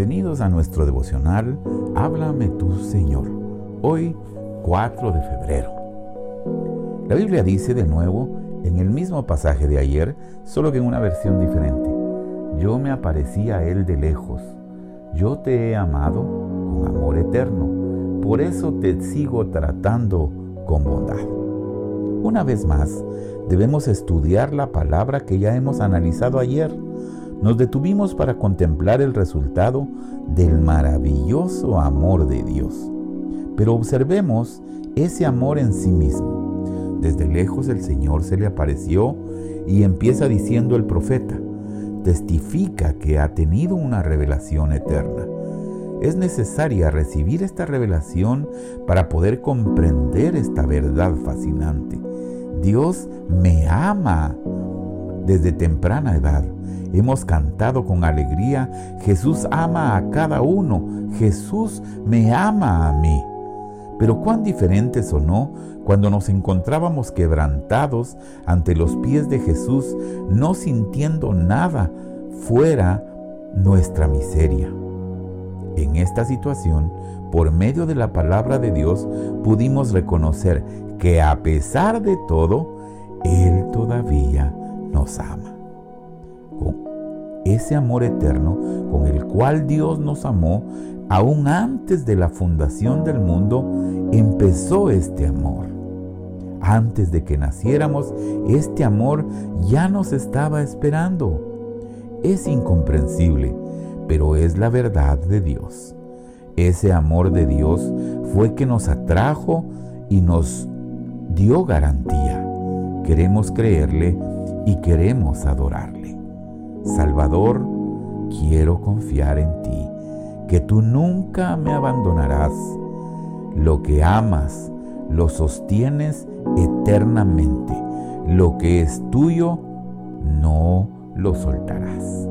Bienvenidos a nuestro devocional Háblame tú Señor. Hoy 4 de febrero. La Biblia dice de nuevo en el mismo pasaje de ayer, solo que en una versión diferente. Yo me aparecí a Él de lejos. Yo te he amado con amor eterno. Por eso te sigo tratando con bondad. Una vez más, debemos estudiar la palabra que ya hemos analizado ayer nos detuvimos para contemplar el resultado del maravilloso amor de Dios. Pero observemos ese amor en sí mismo. Desde lejos el Señor se le apareció y empieza diciendo el profeta, testifica que ha tenido una revelación eterna. Es necesaria recibir esta revelación para poder comprender esta verdad fascinante. Dios me ama desde temprana edad Hemos cantado con alegría, Jesús ama a cada uno, Jesús me ama a mí. Pero cuán diferente sonó cuando nos encontrábamos quebrantados ante los pies de Jesús, no sintiendo nada fuera nuestra miseria. En esta situación, por medio de la palabra de Dios, pudimos reconocer que a pesar de todo, nos ama ese amor eterno con el cual Dios nos amó, aún antes de la fundación del mundo, empezó este amor. Antes de que naciéramos, este amor ya nos estaba esperando. Es incomprensible, pero es la verdad de Dios. Ese amor de Dios fue que nos atrajo y nos dio garantía. Queremos creerle y queremos adorarle. Salvador, quiero confiar en ti, que tú nunca me abandonarás. Lo que amas, lo sostienes eternamente. Lo que es tuyo, no lo soltarás.